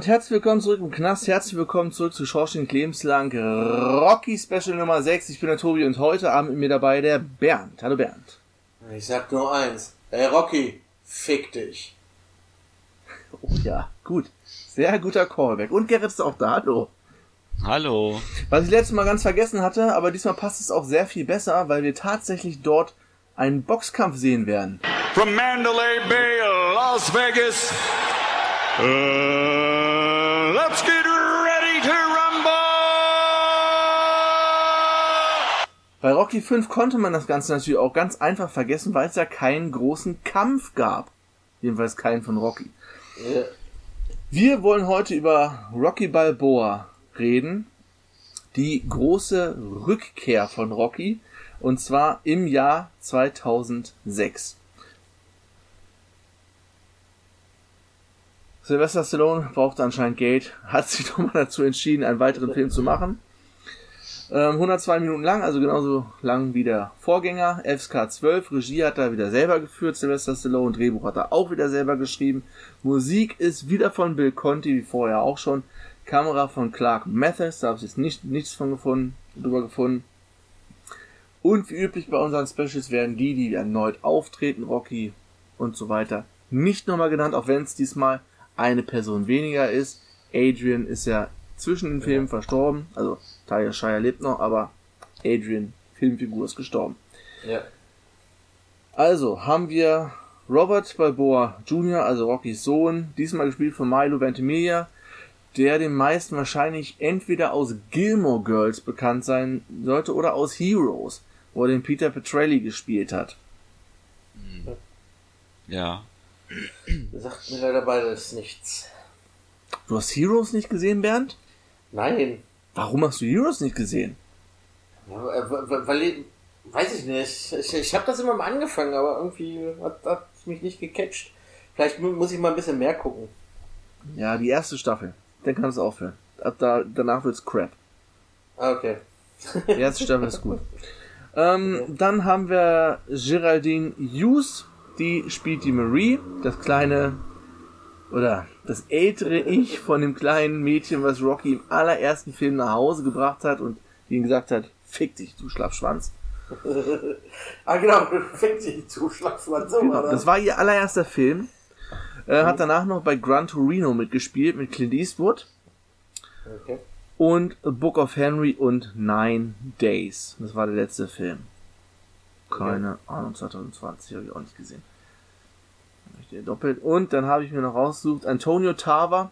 Und herzlich willkommen zurück im Knast, herzlich willkommen zurück zu Schorsching Lebenslang Rocky Special Nummer 6. Ich bin der Tobi und heute Abend mit mir dabei der Bernd. Hallo Bernd. Ich sag nur eins. Ey Rocky, fick dich. Oh ja, gut. Sehr guter Callback. Und Gerrit ist auch da, hallo. Hallo. Was ich letztes Mal ganz vergessen hatte, aber diesmal passt es auch sehr viel besser, weil wir tatsächlich dort einen Boxkampf sehen werden. From Mandalay Bay, Las Vegas. Uh, let's get ready to rumble! Bei Rocky 5 konnte man das Ganze natürlich auch ganz einfach vergessen, weil es ja keinen großen Kampf gab. Jedenfalls keinen von Rocky. Wir wollen heute über Rocky Balboa reden. Die große Rückkehr von Rocky. Und zwar im Jahr 2006. Sylvester Stallone brauchte anscheinend Geld, hat sich nochmal dazu entschieden, einen weiteren Film zu machen. Ähm, 102 Minuten lang, also genauso lang wie der Vorgänger. FSK 12, Regie hat er wieder selber geführt, Sylvester Stallone, Drehbuch hat er auch wieder selber geschrieben. Musik ist wieder von Bill Conti, wie vorher auch schon. Kamera von Clark Mathis, da habe ich jetzt nicht, nichts von gefunden, drüber gefunden. Und wie üblich bei unseren Specials werden die, die erneut auftreten, Rocky und so weiter, nicht nochmal genannt, auch wenn es diesmal eine Person weniger ist. Adrian ist ja zwischen den Filmen verstorben, also Talia Shire lebt noch, aber Adrian, Filmfigur, ist gestorben. Ja. Also haben wir Robert Balboa Jr., also Rockys Sohn, diesmal gespielt von Milo Ventimiglia, der den meisten wahrscheinlich entweder aus Gilmore Girls bekannt sein sollte oder aus Heroes, wo er den Peter Petrelli gespielt hat. Ja. Sagt mir leider beides nichts. Du hast Heroes nicht gesehen, Bernd? Nein. Warum hast du Heroes nicht gesehen? Ja, weil, weil, weiß ich nicht. Ich, ich habe das immer mal angefangen, aber irgendwie hat hat mich nicht gecatcht. Vielleicht mu- muss ich mal ein bisschen mehr gucken. Ja, die erste Staffel. Dann kannst du aufhören. Ab da, danach wird's crap. Ah, okay. Die erste Staffel ist gut. Ähm, dann haben wir Geraldine Hughes, die spielt die Marie, das kleine oder das ältere Ich von dem kleinen Mädchen, was Rocky im allerersten Film nach Hause gebracht hat und ihm gesagt hat, fick dich, du Schlafschwanz. ah, genau. Fick dich, du Schlafschwanz. So Das das. war ihr allererster Film. Äh, hat danach noch bei Gran Torino mitgespielt mit Clint Eastwood Okay. und A Book of Henry und Nine Days. Das war der letzte Film. Keine Ahnung, 2020 habe ich auch nicht gesehen. Doppelt. Und dann habe ich mir noch rausgesucht Antonio Tava,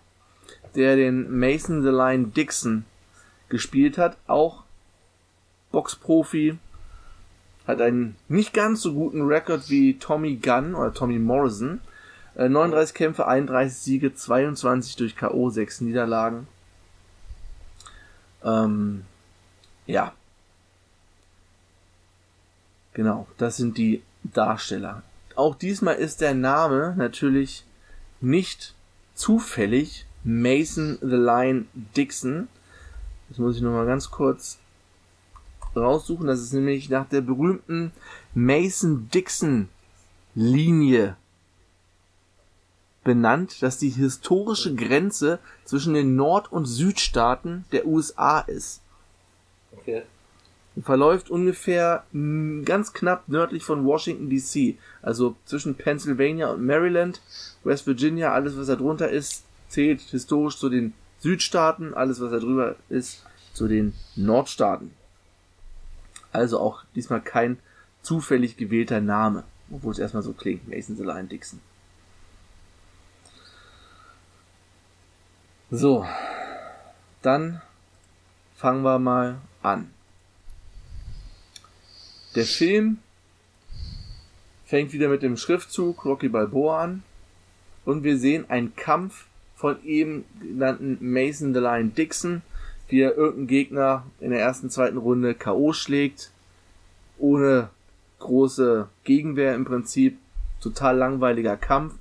der den Mason the Lion Dixon gespielt hat, auch Boxprofi, hat einen nicht ganz so guten Rekord wie Tommy Gunn oder Tommy Morrison. Äh, 39 Kämpfe, 31 Siege, 22 durch K.O., 6 Niederlagen. Ähm, ja. Genau, das sind die Darsteller. Auch diesmal ist der Name natürlich nicht zufällig Mason the Lion Dixon. Das muss ich nochmal ganz kurz raussuchen. Das ist nämlich nach der berühmten Mason Dixon Linie benannt, dass die historische Grenze zwischen den Nord- und Südstaaten der USA ist. Okay. Verläuft ungefähr mh, ganz knapp nördlich von Washington DC, also zwischen Pennsylvania und Maryland, West Virginia, alles was da drunter ist, zählt historisch zu den Südstaaten, alles was da drüber ist, zu den Nordstaaten. Also auch diesmal kein zufällig gewählter Name, obwohl es erstmal so klingt, Mason Lion Dixon. So, dann fangen wir mal an. Der Film fängt wieder mit dem Schriftzug Rocky Balboa an und wir sehen einen Kampf von eben genannten Mason the Lion Dixon, wie er irgendeinen Gegner in der ersten, zweiten Runde K.O. schlägt, ohne große Gegenwehr im Prinzip, total langweiliger Kampf.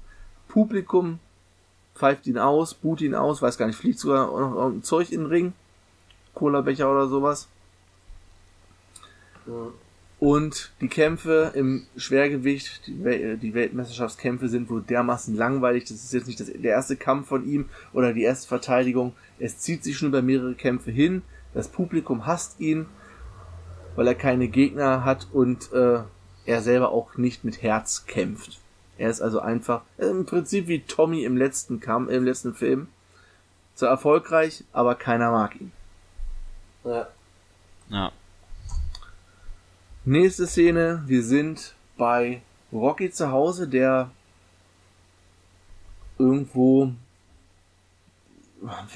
Publikum pfeift ihn aus, boot ihn aus, weiß gar nicht, fliegt sogar noch irgendein Zeug in den Ring, Cola-Becher oder sowas. Und die Kämpfe im Schwergewicht, die, Wel die Weltmeisterschaftskämpfe sind wohl dermaßen langweilig. Das ist jetzt nicht das, der erste Kampf von ihm oder die erste Verteidigung. Es zieht sich schon über mehrere Kämpfe hin. Das Publikum hasst ihn, weil er keine Gegner hat und äh, er selber auch nicht mit Herz kämpft. Er ist also einfach äh, im Prinzip wie Tommy im letzten Kampf, im letzten Film. Zwar erfolgreich, aber keiner mag ihn. Ja. Ja. Nächste Szene, wir sind bei Rocky zu Hause, der irgendwo,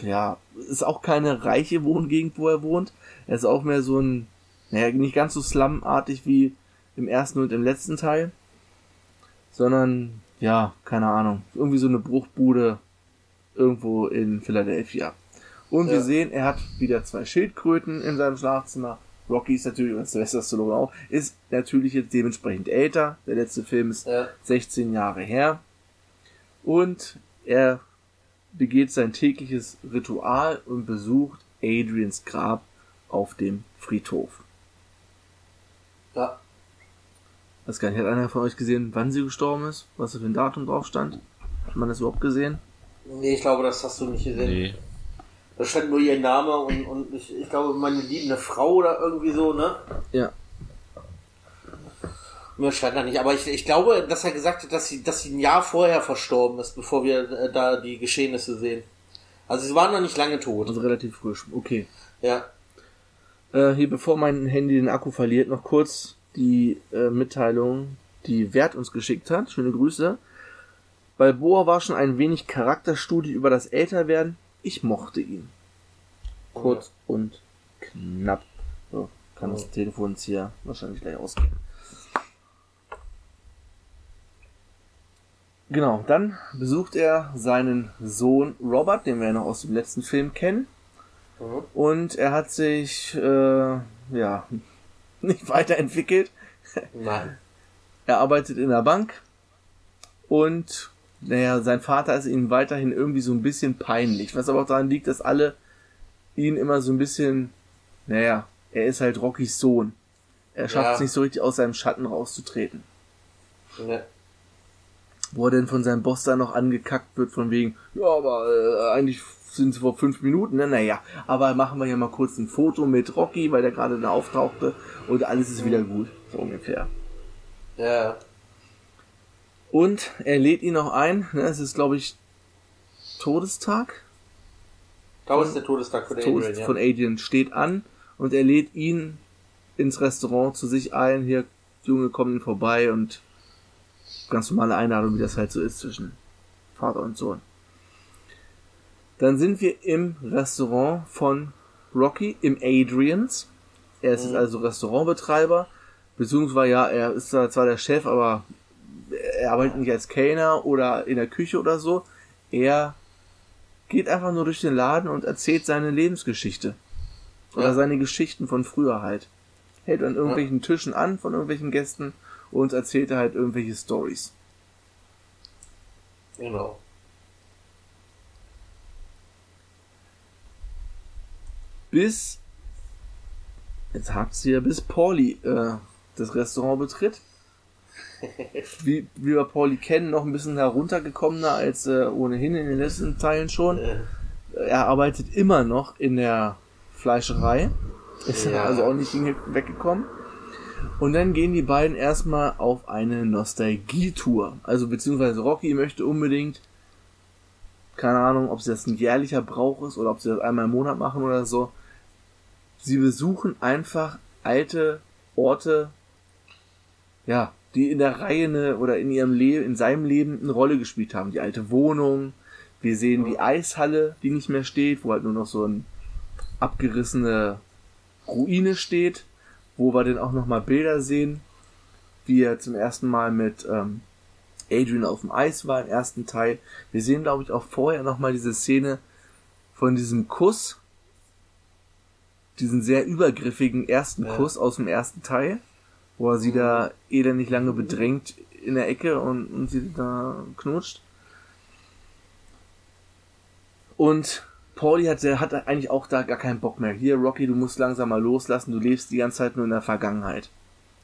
ja, ist auch keine reiche Wohngegend, wo er wohnt. Er ist auch mehr so ein, naja, nicht ganz so slumartig wie im ersten und im letzten Teil, sondern, ja, keine Ahnung, irgendwie so eine Bruchbude irgendwo in Philadelphia. Und wir Ja. sehen, er hat wieder zwei Schildkröten in seinem Schlafzimmer. Rocky ist natürlich, und Sylvester Stallone auch, ist natürlich jetzt dementsprechend älter. Der letzte Film ist Ja. 16 Jahre her. Und er begeht sein tägliches Ritual und besucht Adrians Grab auf dem Friedhof. Ja. Weiß gar nicht, hat einer von euch gesehen, wann sie gestorben ist? Was da für ein Datum drauf stand? Hat man das überhaupt gesehen? Nee, ich glaube, das hast du nicht gesehen. Nee. Da stand nur ihr Name und, und ich, ich glaube, meine liebende Frau oder irgendwie so, ne? Ja. Mir stand da nicht, aber ich, ich glaube, dass er gesagt hat, dass sie, dass sie ein Jahr vorher verstorben ist, bevor wir äh, da die Geschehnisse sehen. Also sie waren noch nicht lange tot. Also relativ frisch. Okay. Ja. Äh, hier, bevor mein Handy den Akku verliert, noch kurz die äh, Mitteilung, die Wert uns geschickt hat. Schöne Grüße. Balboa war schon ein wenig Charakterstudie über das Älterwerden. Ich mochte ihn. Kurz und knapp. So, kann das Telefon jetzt hier wahrscheinlich gleich ausgehen. Genau, dann besucht er seinen Sohn Robert, den wir ja noch aus dem letzten Film kennen. Mhm. Und er hat sich, äh, ja, nicht weiterentwickelt. Nein. Er arbeitet in der Bank und, naja, sein Vater ist ihm weiterhin irgendwie so ein bisschen peinlich, was aber auch daran liegt, dass alle ihn immer so ein bisschen, naja, er ist halt Rockys Sohn. Er schafft es Ja. nicht so richtig aus seinem Schatten rauszutreten. Ne. Wo er denn von seinem Boss da noch angekackt wird, von wegen, ja, aber äh, eigentlich sind es vor fünf Minuten, ne? Naja, aber machen wir ja mal kurz ein Foto mit Rocky, weil der gerade da auftauchte und alles ist wieder gut, so ungefähr. Ja. Und er lädt ihn noch ein, ne? es ist glaube ich Todestag, Da ist der Todestag von Tod Adrian, ja. von Adrian steht an und er lädt ihn ins Restaurant zu sich ein, hier, Junge, komm ihn vorbei und ganz normale Einladung, wie das halt so ist zwischen Vater und Sohn. Dann sind wir im Restaurant von Rocky, im Adrians. Er ist jetzt also Restaurantbetreiber, beziehungsweise ja, er ist zwar der Chef, aber er arbeitet nicht als Kellner oder in der Küche oder so. Er geht einfach nur durch den Laden und erzählt seine Lebensgeschichte. Oder Ja. seine Geschichten von früher halt. Hält an irgendwelchen Tischen an von irgendwelchen Gästen und erzählt halt irgendwelche Stories. Genau. Bis, jetzt hakt's hier, bis Pauli äh, das Restaurant betritt. Wie, wie wir Pauli kennen, noch ein bisschen heruntergekommener als äh, ohnehin in den letzten Teilen schon. Er arbeitet immer noch in der Fleischerei. Ist Ja. also auch nicht weggekommen. Und dann gehen die beiden erstmal auf eine Nostalgie-Tour. Also beziehungsweise Rocky möchte unbedingt, keine Ahnung, ob sie das ein jährlicher Brauch ist oder ob sie das einmal im Monat machen oder so. Sie besuchen einfach alte Orte, ja, die in der Reihe eine, oder in ihrem Leben, in seinem Leben eine Rolle gespielt haben. Die alte Wohnung, wir sehen die Eishalle, die nicht mehr steht, wo halt nur noch so ein abgerissene Ruine steht, wo wir dann auch nochmal Bilder sehen, wie er zum ersten Mal mit ähm, Adrian auf dem Eis war im ersten Teil. Wir sehen, glaube ich, auch vorher nochmal diese Szene von diesem Kuss, diesen sehr übergriffigen ersten Ja. Kuss aus dem ersten Teil, wo er sie da nicht lange bedrängt in der Ecke und, und sie da knutscht. Und Pauli hat, der hat eigentlich auch da gar keinen Bock mehr. Hier, Rocky, du musst langsam mal loslassen, du lebst die ganze Zeit nur in der Vergangenheit.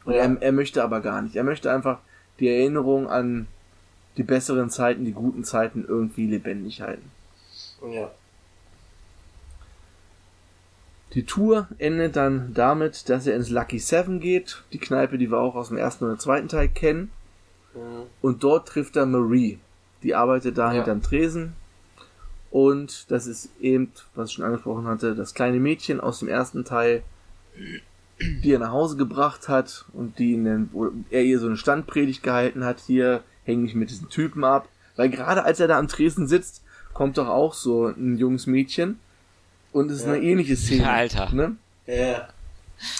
Und Ja. er, er möchte aber gar nicht. Er möchte einfach die Erinnerung an die besseren Zeiten, die guten Zeiten irgendwie lebendig halten. Ja. Die Tour endet dann damit, dass er ins Lucky Seven geht, die Kneipe, die wir auch aus dem ersten oder zweiten Teil kennen. Mhm. Und dort trifft er Marie. Die arbeitet da Ja. hinterm Tresen. Und das ist eben, was ich schon angesprochen hatte, das kleine Mädchen aus dem ersten Teil, die er nach Hause gebracht hat und die den, wo er ihr so eine Standpredigt gehalten hat, hier häng mich mit diesen Typen ab. Weil gerade als er da am Tresen sitzt, kommt doch auch so ein junges Mädchen. Und es ist Ja. eine ähnliche Szene. Alter. Ne? Ja.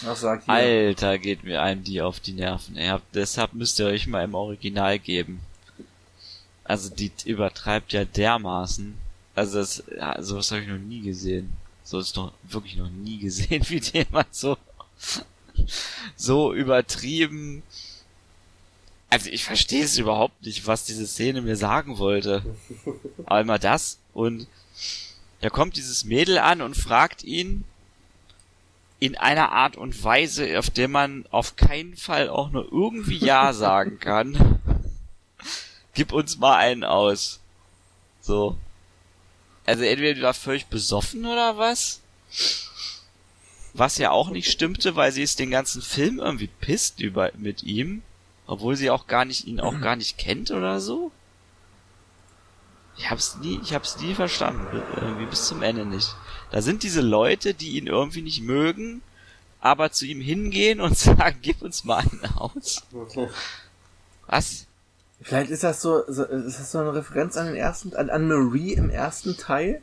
Was sagt hier? Alter, geht mir einem die auf die Nerven. Ey, habt- deshalb müsst ihr euch mal im Original geben. Also die übertreibt ja dermaßen. Also das, ja, sowas habe ich noch nie gesehen. So ist noch wirklich noch nie gesehen, wie jemand so so übertrieben. Also ich verstehe es überhaupt nicht, was diese Szene mir sagen wollte. Einmal das und da kommt dieses Mädel an und fragt ihn, in einer Art und Weise, auf der man auf keinen Fall auch nur irgendwie Ja sagen kann. Gib uns mal einen aus. So. Also entweder die war völlig besoffen oder was? Was ja auch nicht stimmte, weil sie ist den ganzen Film irgendwie pisst über mit ihm, obwohl sie auch gar nicht ihn auch gar nicht kennt oder so. Ich hab's nie, ich hab's nie verstanden, irgendwie bis zum Ende nicht. Da sind diese Leute, die ihn irgendwie nicht mögen, aber zu ihm hingehen und sagen, gib uns mal einen aus. Was? Vielleicht ist das so, so ist das so eine Referenz an den ersten, an, an Marie im ersten Teil?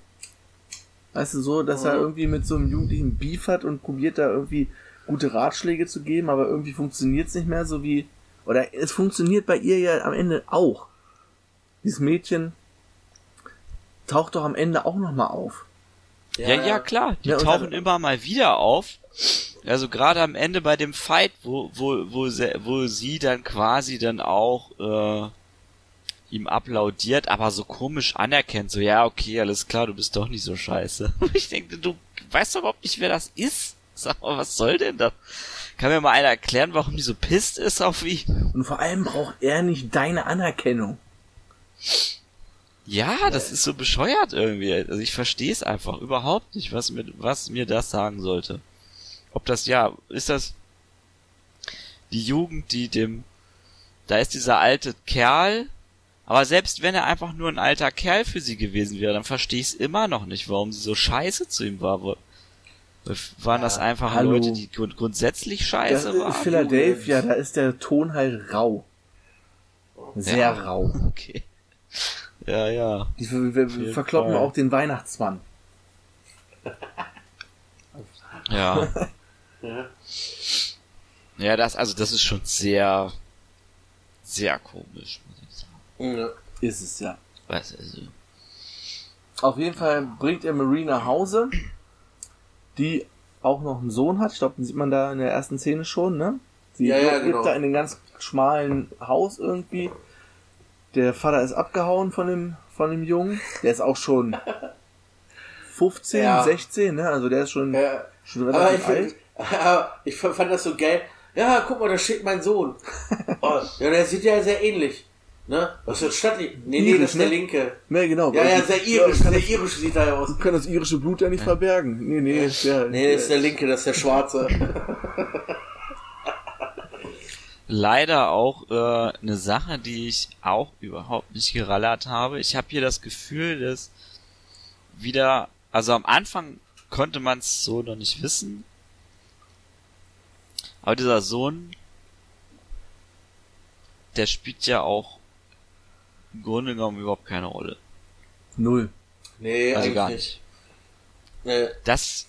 Weißt du, so, dass er Mhm. irgendwie mit so einem Jugendlichen Beef hat und probiert da irgendwie gute Ratschläge zu geben, aber irgendwie funktioniert es nicht mehr so wie, oder es funktioniert bei ihr ja am Ende auch. Dieses Mädchen taucht doch am Ende auch nochmal auf. Ja, ja, klar. Die Ja, und tauchen dann- immer mal wieder auf. Also gerade am Ende bei dem Fight, wo, wo, wo, sie, wo sie dann quasi dann auch äh, ihm applaudiert, aber so komisch anerkennt, so ja, okay, alles klar, du bist doch nicht so scheiße. Ich denke, du weißt doch überhaupt nicht, wer das ist. Sag mal, was soll denn das? Kann mir mal einer erklären, warum die so pisst ist auf ihn? Und vor allem braucht er nicht deine Anerkennung. Ja, das ist so bescheuert irgendwie. Also ich verstehe es einfach überhaupt nicht, was mir, was mir das sagen sollte. Ob das ja, ist das die Jugend, die dem, da ist dieser alte Kerl, aber selbst wenn er einfach nur ein alter Kerl für sie gewesen wäre, dann verstehe ich es immer noch nicht, warum sie so scheiße zu ihm war. Waren das einfach hallo. Leute, die grund grundsätzlich Das scheiße ist waren? Philadelphia, da ist der Ton halt rau. Sehr Ja. rau. Okay. Ja, ja. Die ver jeden verkloppen Fall. auch den Weihnachtsmann. Ja. Ja. Ja, das, also das ist schon sehr, sehr komisch, muss ich sagen. Ja. Ist es ja. Was, also, Auf jeden Fall bringt er Marie nach Hause, die auch noch einen Sohn hat. Ich glaube, den sieht man da in der ersten Szene schon, ne? Sie Ja, ja, lebt genau. da in einem ganz schmalen Haus irgendwie. Der Vater ist abgehauen von dem, von dem Jungen. Der ist auch schon 15, Ja. 16, ne? Also der ist schon, Ja. schon Aber relativ ich, alt. find, aber ich fand das so geil. Ja, guck mal, da steht mein Sohn. Oh, ja, der sieht ja sehr ähnlich. Ne? Was ist das Stadtli? Nee, nee, das ist der ne? linke. Ne, genau. Ja, ja, Also, sehr irisch, kann sehr das, irisch sieht er aus. kann das irische Blut ja nicht verbergen. Nee, nee, ist der, Nee, das ist der linke, das ist der schwarze. leider auch äh, eine Sache, die ich auch überhaupt nicht gerallert habe. Ich habe hier das Gefühl, dass wieder, also am Anfang konnte man es so noch nicht wissen, aber dieser Sohn, der spielt ja auch im Grunde genommen überhaupt keine Rolle. Null. Nee, Also eigentlich gar nicht. nicht. Nee. das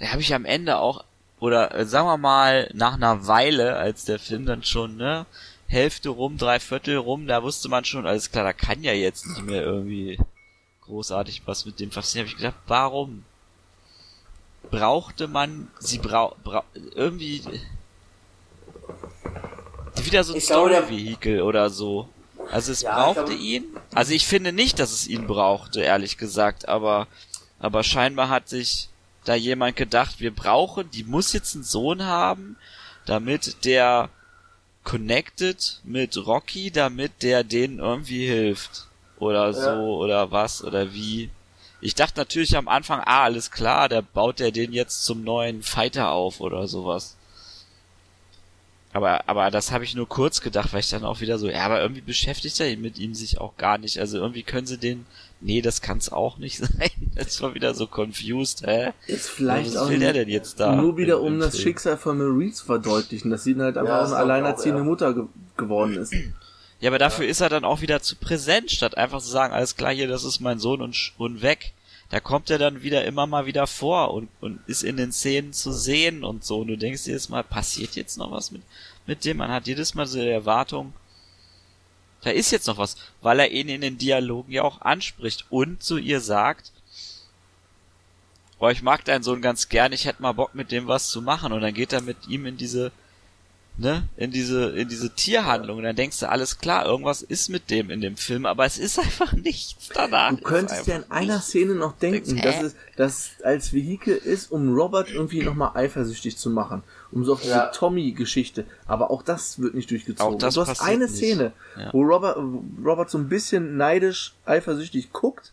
habe ich am Ende auch, oder äh, sagen wir mal, nach einer Weile, als der Film dann schon, ne, Hälfte rum, drei Viertel rum, da wusste man schon, alles klar, da kann ja jetzt nicht mehr irgendwie großartig was mit dem passieren. Habe ich gedacht, warum? Brauchte man, sie brau, brau irgendwie wieder so ein Story-Vehikel oder so. Also es Ja, brauchte glaube- ihn. Also ich finde nicht, dass es ihn brauchte, ehrlich gesagt, aber, aber scheinbar hat sich da jemand gedacht, wir brauchen, die muss jetzt einen Sohn haben, damit der connected mit Rocky, damit der denen irgendwie hilft. Oder so, Ja. oder was, oder wie. Ich dachte natürlich am Anfang, ah, alles klar, der baut der den jetzt zum neuen Fighter auf oder sowas. Aber, aber das habe ich nur kurz gedacht, weil ich dann auch wieder so, ja, aber irgendwie beschäftigt er mit ihm sich auch gar nicht. Also irgendwie können sie den, nee, das kann's auch nicht sein. Das war wieder so confused, hä? Ist vielleicht Was auch will der denn jetzt da? nur wieder um das Film? Schicksal von Marie zu verdeutlichen, dass sie halt einfach Ja, auch eine alleinerziehende auch, ja. Mutter ge geworden ist. Ja, aber dafür ist er dann auch wieder zu präsent, statt einfach zu sagen, alles klar, hier, das ist mein Sohn und, und weg. Da kommt er dann wieder immer mal wieder vor und, und ist in den Szenen zu sehen und so. Und du denkst jedes Mal, passiert jetzt noch was mit, mit dem? Man hat jedes Mal so die Erwartung, da ist jetzt noch was, weil er ihn in den Dialogen ja auch anspricht und zu ihr sagt, oh, ich mag deinen Sohn ganz gern, ich hätte mal Bock mit dem was zu machen. Und dann geht er mit ihm in diese, ne, in diese, in diese Tierhandlung. Und dann denkst du, alles klar, irgendwas ist mit dem in dem Film, aber es ist einfach nichts danach. Du könntest ja in einer. Szene noch denken, Hä? dass es, dass es als Vehikel ist, um Robert irgendwie nochmal eifersüchtig zu machen. Um so auf diese Ja. Tommy-Geschichte. Aber auch das wird nicht durchgezogen. Auch das du hast eine nicht. Szene, Ja. wo Robert, Robert so ein bisschen neidisch, eifersüchtig guckt.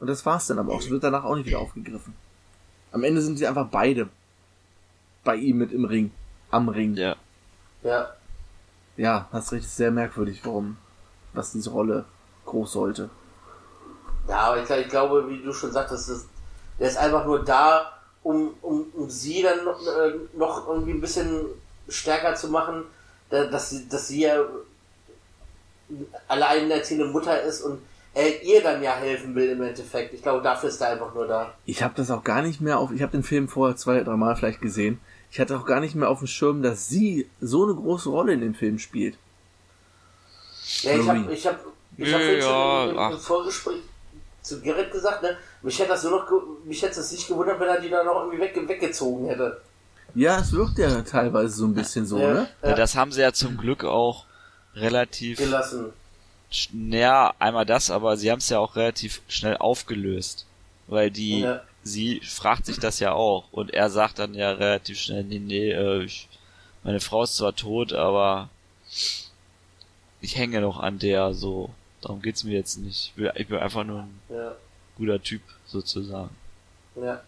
Und das war's dann aber auch. Es wird danach auch nicht wieder aufgegriffen. Am Ende sind sie einfach beide bei ihm mit im Ring. Am Ring. Ja. Ja. Ja, hast recht, ist sehr merkwürdig, warum, was diese Rolle groß sollte. Ja, aber ich, ich glaube, wie du schon sagtest, das, der ist einfach nur da, um, um, um sie dann noch, äh, noch irgendwie ein bisschen stärker zu machen, da- dass sie, dass sie ja alleinerziehende Mutter ist und er ihr dann ja helfen will im Endeffekt. Ich glaube, dafür ist er einfach nur da. Ich habe das auch gar nicht mehr auf. Ich habe den Film vorher zwei, drei Mal vielleicht gesehen. Ich hatte auch gar nicht mehr auf dem Schirm, dass sie so eine große Rolle in dem Film spielt. Ja, ich habe ich hab, ich Ja, hab vorhin schon im, im, Vorgespräch zu Gerrit gesagt, ne, mich hätte das nur noch, mich hätte es nicht gewundert, wenn er die da noch irgendwie weg, weggezogen hätte. Ja, es wirkt ja teilweise so ein bisschen so, Ja, ne? ja, das haben sie ja zum Glück auch relativ Gelassen. ja, einmal das, aber sie haben es ja auch relativ schnell aufgelöst. Weil die, Ja. Sie fragt sich das ja auch und er sagt dann ja relativ schnell, nee, nee, äh, ich, meine Frau ist zwar tot, aber ich hänge noch an der, so. Darum geht's mir jetzt nicht. Ich bin, ich bin einfach nur ein Ja, guter Typ, sozusagen. ja.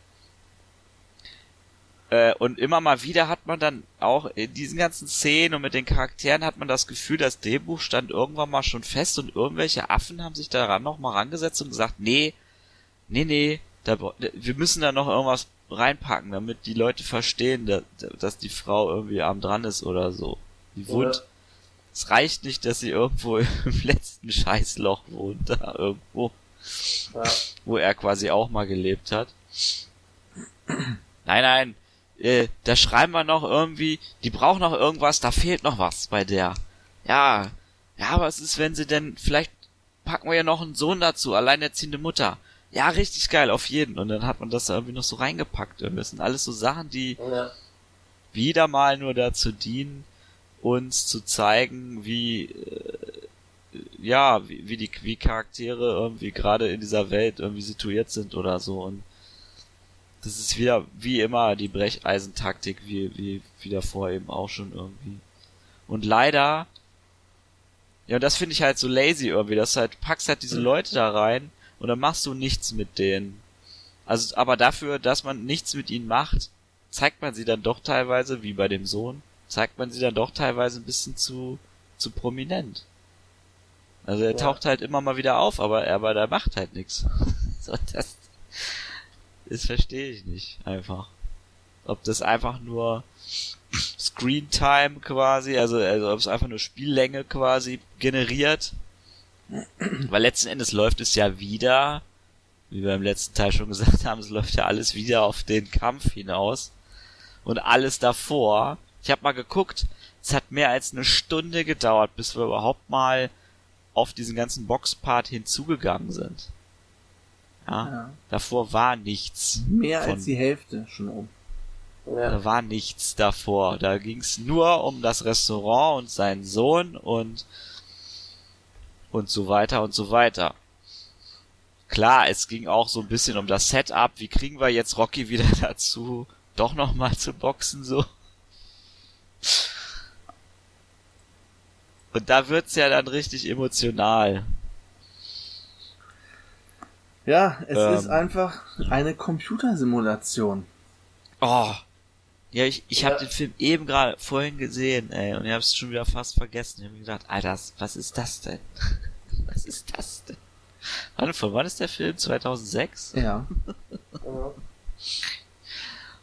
Äh, und immer mal wieder hat man dann auch in diesen ganzen Szenen und mit den Charakteren hat man das Gefühl, das Drehbuch stand irgendwann mal schon fest und irgendwelche Affen haben sich daran noch mal rangesetzt und gesagt, nee, nee, nee, da, wir müssen da noch irgendwas reinpacken, damit die Leute verstehen, dass, dass die Frau irgendwie arm dran ist oder so. Die wohnt, Ja. es reicht nicht, dass sie irgendwo im letzten Scheißloch wohnt, da irgendwo ja. wo er quasi auch mal gelebt hat. Nein, nein, äh, da schreiben wir noch irgendwie, die braucht noch irgendwas, da fehlt noch was bei der. Ja, ja, was ist, wenn sie denn, vielleicht packen wir ja noch einen Sohn dazu, alleinerziehende Mutter. Ja, richtig geil, auf jeden. Und dann hat man das da irgendwie noch so reingepackt. Das sind alles so Sachen, die ja. wieder mal nur dazu dienen, uns zu zeigen, wie äh, ja, wie, wie die wie Charaktere irgendwie gerade in dieser Welt irgendwie situiert sind oder so und das ist wieder wie immer die Brecheisentaktik, wie wie wie davor eben auch schon irgendwie. Und leider ja, und das finde ich halt so lazy irgendwie, dass halt packst halt diese Leute da rein und dann machst du nichts mit denen. Also aber dafür, dass man nichts mit ihnen macht, zeigt man sie dann doch teilweise, wie bei dem Sohn, zeigt man sie dann doch teilweise ein bisschen zu, zu prominent. Also er Ja. taucht halt immer mal wieder auf, aber er, aber der macht halt nichts. So, das, das verstehe ich nicht, einfach. Ob das einfach nur Screen Time quasi, also, also ob es einfach nur Spiellänge quasi generiert. Weil letzten Endes läuft es ja wieder, wie wir im letzten Teil schon gesagt haben, es läuft ja alles wieder auf den Kampf hinaus. Und alles davor, ich habe mal geguckt, Es hat mehr als eine Stunde gedauert, bis wir überhaupt mal auf diesen ganzen Boxpart hinzugegangen sind. Ja, Ja. davor war nichts. Mehr als die Hälfte schon um. Ja. Da war nichts davor. Da ging's nur um das Restaurant und seinen Sohn und und so weiter und so weiter. Klar, es ging auch so ein bisschen um das Setup. Wie kriegen wir jetzt Rocky wieder dazu, doch noch mal zu boxen so? Und da wird's ja dann richtig emotional. Ja, es Ähm. ist einfach eine Computersimulation. Oh. Ja, ich, ich habe Ja. den Film eben gerade vorhin gesehen, ey, und ich habe es schon wieder fast vergessen. Ich habe mir gedacht, Alter, was ist das denn? Was ist das denn? Warte, von wann ist der Film? 2006? Ja.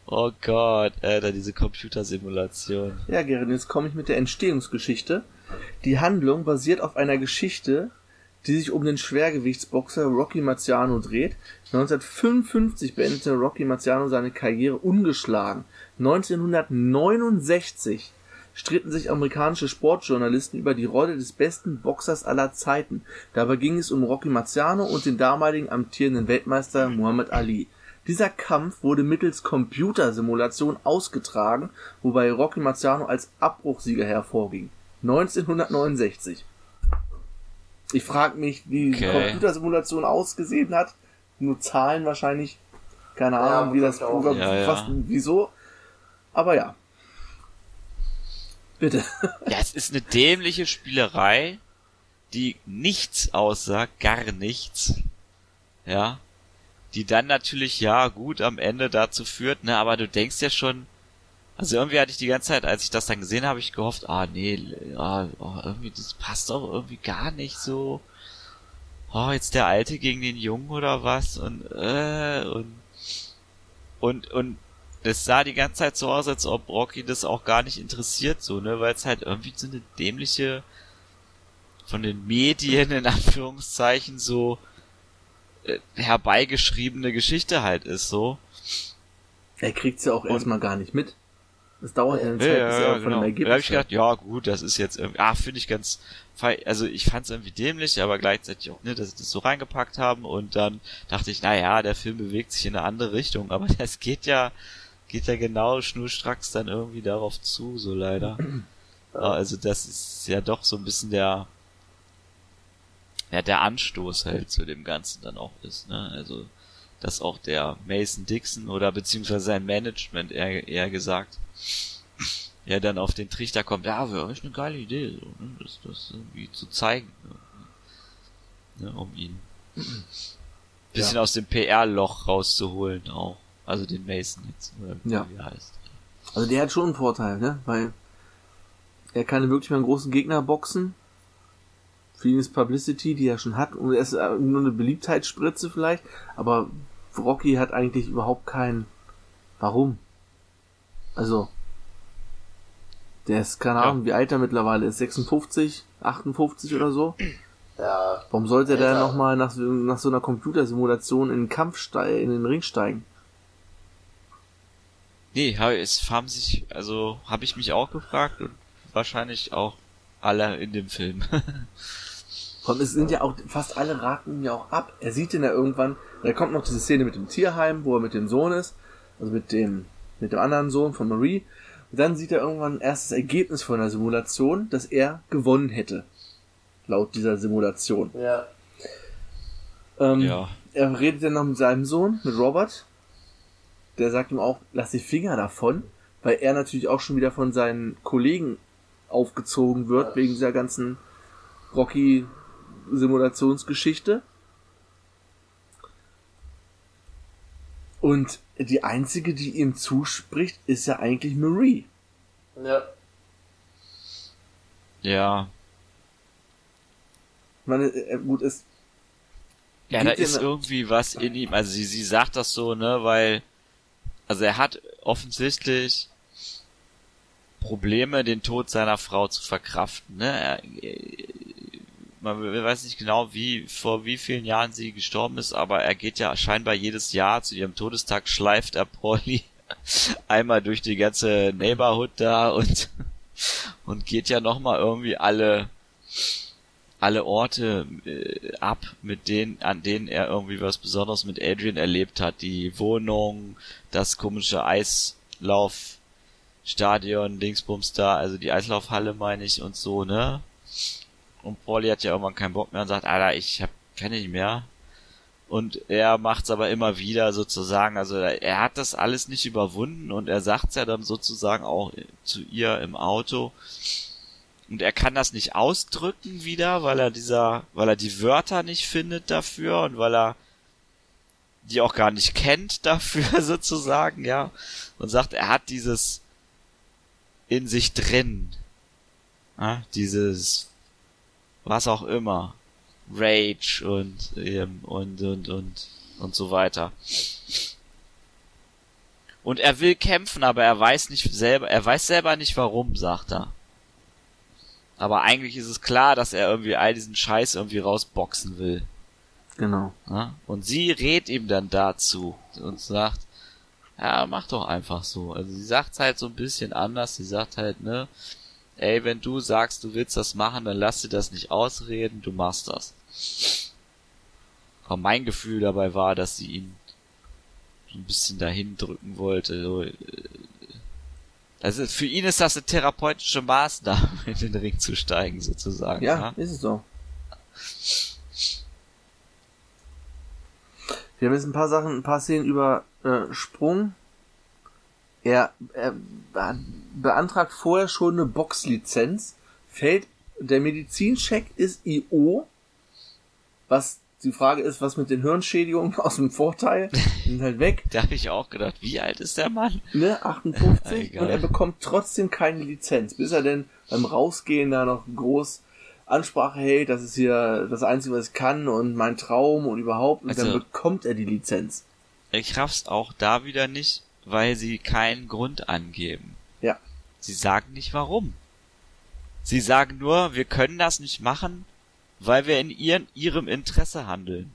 Oh Gott, Alter, diese Computersimulation. Ja, Gerrit, jetzt komme ich mit der Entstehungsgeschichte. Die Handlung basiert auf einer Geschichte, die sich um den Schwergewichtsboxer Rocky Marciano dreht. 1955 beendete Rocky Marciano seine Karriere ungeschlagen. 1969 stritten sich amerikanische Sportjournalisten über die Rolle des besten Boxers aller Zeiten. Dabei ging es um Rocky Marciano und den damaligen amtierenden Weltmeister Muhammad Ali. Dieser Kampf wurde mittels Computersimulation ausgetragen, wobei Rocky Marciano als Abbruchsieger hervorging. 1969. Ich frage mich, wie die Okay. Computersimulation ausgesehen hat. Nur Zahlen wahrscheinlich. Keine Ja, Ahnung, wie das, oder Ja, ja. wieso. Aber ja. Bitte. Ja, es ist eine dämliche Spielerei, die nichts aussagt, gar nichts. Ja. Die dann natürlich, ja, gut am Ende dazu führt, ne, aber du denkst ja schon, also irgendwie hatte ich die ganze Zeit, als ich das dann gesehen habe, ich gehofft, ah, nee, ah, oh, irgendwie, das passt doch irgendwie gar nicht so. Oh, jetzt der Alte gegen den Jungen oder was und, äh, und, und, und es sah die ganze Zeit so aus, als ob Rocky das auch gar nicht interessiert, so, ne, weil es halt irgendwie so eine dämliche, von den Medien in Anführungszeichen so äh, herbeigeschriebene Geschichte halt ist, so. Er kriegt's ja auch Und- erstmal gar nicht mit. Es dauert ja eine Ja, Zeit, ja, bis ja, er von genau. dem Da Ergebnis habe ich gedacht, ja gut, das ist jetzt irgendwie, ah, finde ich ganz, also ich fand es irgendwie dämlich, aber gleichzeitig auch, ne, dass sie das so reingepackt haben und dann dachte ich, na ja, der Film bewegt sich in eine andere Richtung, aber das geht ja, geht ja genau schnurstracks dann irgendwie darauf zu, so leider. Ja, Also das ist ja doch so ein bisschen der, ja, der Anstoß halt zu dem Ganzen dann auch ist, ne, also, dass auch der Mason Dixon oder beziehungsweise sein Management eher, eher gesagt, ja dann auf den Trichter kommt, ja, wäre echt eine geile Idee, so, ne? das, das irgendwie zu zeigen, ne? Um ihn bisschen aus dem PR-Loch rauszuholen auch. Also den Mason jetzt, oder wie Ja. er heißt. Also der hat schon einen Vorteil, ne? Weil er kann wirklich mal einen großen Gegner boxen. Für ihn ist Publicity, die er schon hat, und er ist äh, nur eine Beliebtheitsspritze vielleicht, aber Rocky hat eigentlich überhaupt keinen. Warum? Also, der ist, keine Ja. Ahnung, wie alt er mittlerweile ist, 56, 58 oder so. Ja, Warum sollte er da Alter. nochmal nach, so- nach so einer Computersimulation in den Kampf steigen, in den Ring steigen? Nee, hab- es haben sich, also habe ich mich auch gefragt und wahrscheinlich auch alle in dem Film. Und es sind ja auch, fast alle raten ihm ja auch ab. Er sieht ihn ja irgendwann, da kommt noch diese Szene mit dem Tierheim, wo er mit dem Sohn ist, also mit dem, mit dem anderen Sohn von Marie. Und dann sieht er irgendwann erst das Ergebnis von der Simulation, dass er gewonnen hätte. Laut dieser Simulation. ja. Ähm, ja. Er redet dann noch mit seinem Sohn, mit Robert. Der sagt ihm auch, lass die Finger davon, weil er natürlich auch schon wieder von seinen Kollegen aufgezogen wird, Ja. wegen dieser ganzen Rocky-Simulationsgeschichte. Und die einzige, die ihm zuspricht, ist ja eigentlich Marie. Ja. Ja. Ich meine, äh, gut, es Ja, da ist irgendwie was in ihm. Also sie, sie sagt das so, ne, weil, also er hat offensichtlich Probleme, den Tod seiner Frau zu verkraften, ne. Er, äh, man weiß nicht genau, wie, vor wie vielen Jahren sie gestorben ist, aber er geht ja scheinbar jedes Jahr zu ihrem Todestag, schleift er Polly einmal durch die ganze Neighborhood da und, und geht ja nochmal irgendwie alle alle Orte äh, ab, mit denen, an denen er irgendwie was Besonderes mit Adrian erlebt hat. Die Wohnung, das komische Eislaufstadion, Dingsbums da, also die Eislaufhalle meine ich und so, ne? Und Pauli hat ja irgendwann keinen Bock mehr und sagt, Alter, ich hab keine nicht mehr. Und er macht's aber immer wieder sozusagen, also er hat das alles nicht überwunden und er sagt's ja dann sozusagen auch zu ihr im Auto, und er kann das nicht ausdrücken wieder, weil er dieser, weil er die Wörter nicht findet dafür und weil er die auch gar nicht kennt dafür sozusagen, ja. Und sagt, er hat dieses in sich drin. Ja, dieses was auch immer. Rage und ähm, und und und und so weiter. Und er will kämpfen, aber er weiß nicht selber, er weiß selber nicht warum, sagt er. Aber eigentlich ist es klar, dass er irgendwie all diesen Scheiß irgendwie rausboxen will. Genau. Ja? Und sie rät ihm dann dazu und sagt, ja, mach doch einfach so. Also sie sagt halt so ein bisschen anders. Sie sagt halt, ne, ey, wenn du sagst, du willst das machen, dann lass dir das nicht ausreden, du machst das. Aber mein Gefühl dabei war, dass sie ihn so ein bisschen dahin drücken wollte. So, äh, also für ihn ist das eine therapeutische Maßnahme, in den Ring zu steigen, sozusagen. Ja, ja? ist es so. Wir haben jetzt ein paar Sachen, ein paar Szenen über äh, Sprung. Er, er beantragt vorher schon eine Boxlizenz, fällt, der Medizincheck ist IO, was die Frage ist, was mit den Hirnschädigungen aus dem Vorteil? Die sind halt weg. da habe ich auch gedacht, wie alt ist der Mann? Ne, 58. Ja, und er bekommt trotzdem keine Lizenz, bis er denn beim Rausgehen da noch groß Ansprache hält, das ist hier das Einzige, was ich kann und mein Traum und überhaupt. Und also, dann bekommt er die Lizenz. Ich raff's auch da wieder nicht, weil sie keinen Grund angeben. Ja. Sie sagen nicht warum. Sie sagen nur, wir können das nicht machen, weil wir in ihren, ihrem Interesse handeln.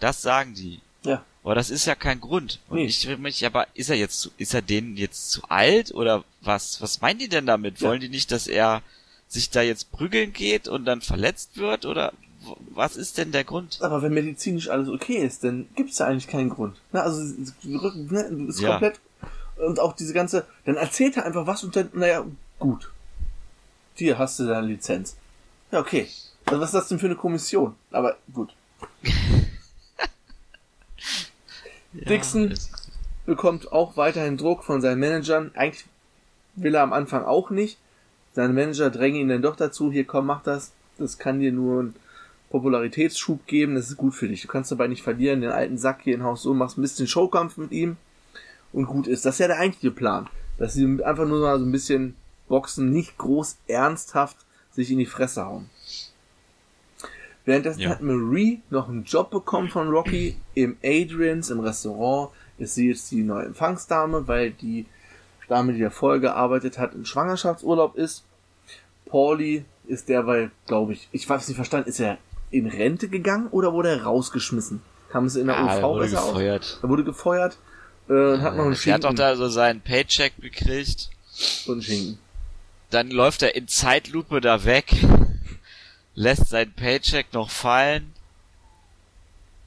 Das sagen die. Ja. Aber das ist ja kein Grund. Und Nee. ich will mich, aber ist er jetzt, zu, ist er denen jetzt zu alt oder was? Was meinen die denn damit? Ja. Wollen die nicht, dass er sich da jetzt prügeln geht und dann verletzt wird oder was ist denn der Grund? Aber wenn medizinisch alles okay ist, dann gibt's ja eigentlich keinen Grund. Na, also ne, ist Ja. komplett und auch diese ganze, dann erzählt er einfach was und dann, naja, gut. Hier hast du deine Lizenz. Ja, okay. Also was ist das denn für eine Kommission? Aber gut. Dixon bekommt auch weiterhin Druck von seinen Managern. Eigentlich will er am Anfang auch nicht. Seine Manager drängen ihn dann doch dazu, hier komm, mach das. Das kann dir nur einen Popularitätsschub geben, das ist gut für dich. Du kannst dabei nicht verlieren, den alten Sack hier in Haus so, machst ein bisschen Showkampf mit ihm und gut ist. Das ist ja der eigentliche Plan. Dass sie einfach nur mal so ein bisschen boxen, nicht groß ernsthaft sich in die Fresse hauen. Währenddessen Ja. hat Marie noch einen Job bekommen von Rocky im Adrians im Restaurant. Ist sie jetzt die neue Empfangsdame, weil die Dame, die davor gearbeitet hat, in Schwangerschaftsurlaub ist. Pauli ist derweil, glaube ich, ich weiß nicht verstanden, ist er in Rente gegangen oder wurde er rausgeschmissen? Kam es in der Ah, er UV wurde besser gefeuert. aus? Er wurde gefeuert äh, und hat noch einen Er hat doch Schinken. da so seinen Paycheck gekriegt. und Schinken. Dann läuft er in Zeitlupe da weg, lässt seinen Paycheck noch fallen.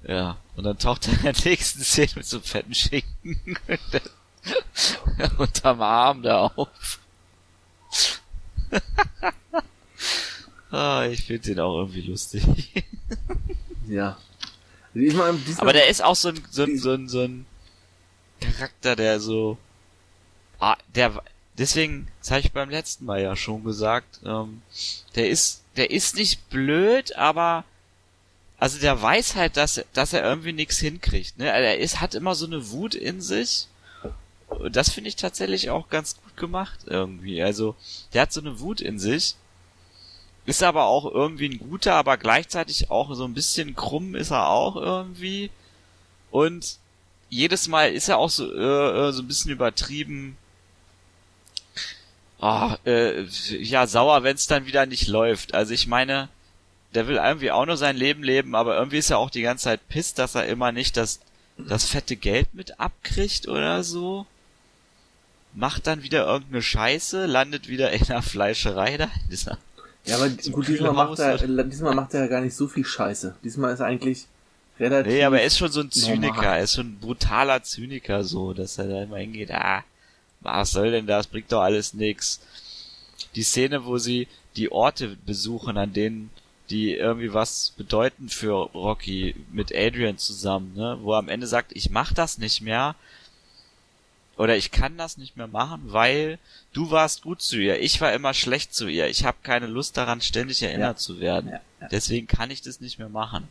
Ja, und dann taucht er in der nächsten Szene mit so einem fetten Schinken unterm Arm da auf. ah, ich finde den auch irgendwie lustig. Ja. Ich diesmal, Aber der ist auch so ein, so ein, so ein, so ein Charakter, der so, ah, der, deswegen, das habe ich beim letzten Mal ja schon gesagt, ähm, der ist, der ist nicht blöd, aber, also der weiß halt, dass, dass er irgendwie nichts hinkriegt, ne? Er ist, hat immer so eine Wut in sich. Und das finde ich tatsächlich auch ganz gut gemacht irgendwie. Also, der hat so eine Wut in sich. Ist aber auch irgendwie ein guter, aber gleichzeitig auch so ein bisschen krumm ist er auch irgendwie. Und jedes Mal ist er auch so, äh, äh, so ein bisschen übertrieben. Ah, äh, ja, sauer, wenn es dann wieder nicht läuft. Also ich meine, der will irgendwie auch nur sein Leben leben, aber irgendwie ist er auch die ganze Zeit pisst, dass er immer nicht das, das fette Geld mit abkriegt oder so. macht dann wieder irgendeine Scheiße, landet wieder in der Fleischerei da, dieser Ja, aber gut, diesmal macht, er, diesmal macht er ja gar nicht so viel Scheiße. Diesmal ist er eigentlich relativ. Nee, aber er ist schon so ein Zyniker, normal. er ist schon ein brutaler Zyniker, so, dass er da immer hingeht, ah, was soll denn das, bringt doch alles nix. Die Szene, wo sie die Orte besuchen, an denen die irgendwie was bedeuten für Rocky mit Adrian zusammen, ne, wo er am Ende sagt, ich mach das nicht mehr, oder ich kann das nicht mehr machen, weil du warst gut zu ihr, ich war immer schlecht zu ihr, ich habe keine Lust daran, ständig erinnert Ja. zu werden. Ja, ja. Deswegen kann ich das nicht mehr machen.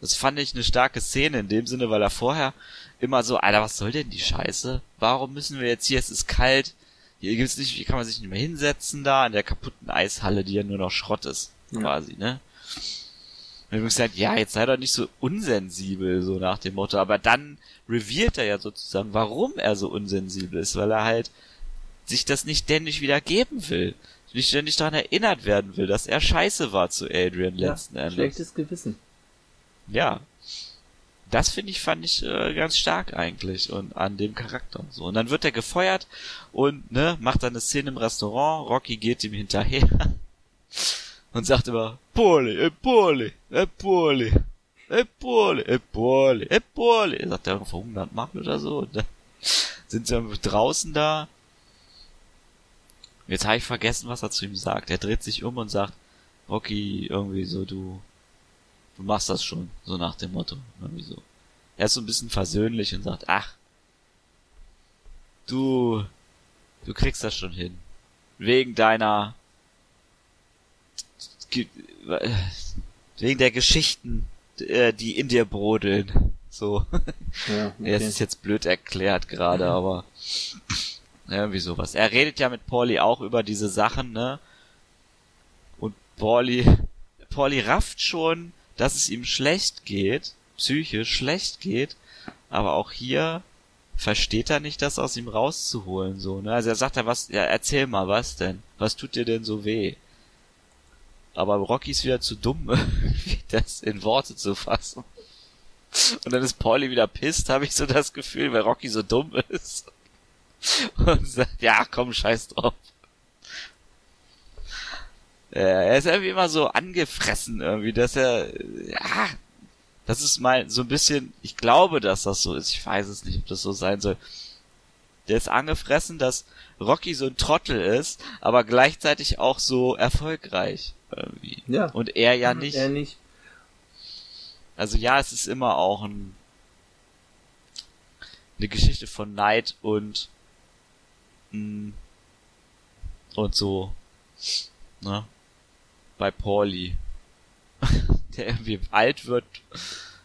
Das fand ich eine starke Szene in dem Sinne, weil er vorher immer so, Alter, was soll denn die Scheiße? Warum müssen wir jetzt hier, es ist kalt, hier gibt's nicht, hier kann man sich nicht mehr hinsetzen da in der kaputten Eishalle, die ja nur noch Schrott ist, Ja. quasi, ne? Und ich gesagt, ja, jetzt sei doch nicht so unsensibel, so nach dem Motto, aber dann revealed er ja sozusagen, warum er so unsensibel ist, weil er halt sich das nicht ständig wieder geben will. Nicht ständig daran erinnert werden will, dass er scheiße war zu Adrian ja, letzten Endes. schlechtes Gewissen. Ja. Das finde ich, fand ich äh, ganz stark eigentlich und an dem Charakter und so. Und dann wird er gefeuert und ne, macht dann eine Szene im Restaurant, Rocky geht ihm hinterher und sagt immer, Poli, e Poli, e Poli, e Poli, e Poli, e Poli. Sagt er irgendwo 100 Mal oder so. Und dann sind sie draußen da. Jetzt habe ich vergessen, was er zu ihm sagt. Er dreht sich um und sagt, Rocky, irgendwie so, du, du machst das schon, so nach dem Motto. Irgendwie so. Er ist so ein bisschen versöhnlich und sagt, ach, du, du kriegst das schon hin. Wegen deiner, wegen der Geschichten, äh, die in dir brodeln. So. Ja, Ja, es ist jetzt blöd erklärt gerade, aber irgendwie sowas. Er redet ja mit Pauli auch über diese Sachen, ne? Und Pauli, Pauli rafft schon, dass es ihm schlecht geht, psychisch schlecht geht, aber auch hier versteht er nicht, das aus ihm rauszuholen, so, ne? Also er sagt ja was, ja, erzähl mal, was denn? Was tut dir denn so weh? Aber Rocky ist wieder zu dumm, das in Worte zu fassen. Und dann ist Pauli wieder pisst, habe ich so das Gefühl, weil Rocky so dumm ist. Und sagt, ja, komm, scheiß drauf. Äh, Er ist irgendwie immer so angefressen irgendwie, dass er, ja, das ist mal so ein bisschen, ich glaube, dass das so ist, ich weiß es nicht, ob das so sein soll. Der ist angefressen, dass Rocky so ein Trottel ist, aber gleichzeitig auch so erfolgreich irgendwie. Ja. Und er ja nicht. Er nicht. Also ja, es ist immer auch ein, eine Geschichte von Neid und mh, und so, ne? Bei Pauli, der irgendwie alt wird,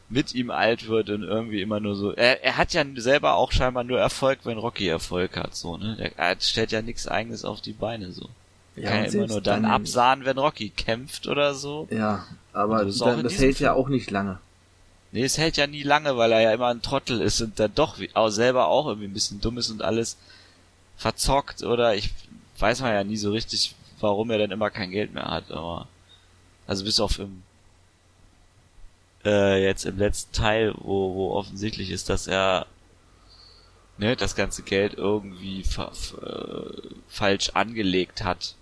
mit ihm alt wird und irgendwie immer nur so. Er, er hat ja selber auch scheinbar nur Erfolg, wenn Rocky Erfolg hat, so ne? Der, er stellt ja nichts Eigenes auf die Beine so. Ja, Kann ja immer nur dann dann- absahen, wenn Rocky kämpft oder so. Ja, aber das dann, das hält ja Film. auch nicht lange. Nee, es hält ja nie lange, weil er ja immer ein Trottel ist und dann doch wie- auch selber auch irgendwie ein bisschen dumm ist und alles verzockt oder ich weiß man ja nie so richtig, warum er dann immer kein Geld mehr hat, aber also bis auf im äh, jetzt im letzten Teil, wo, wo offensichtlich ist, dass er ne, das ganze Geld irgendwie fa äh, falsch angelegt hat,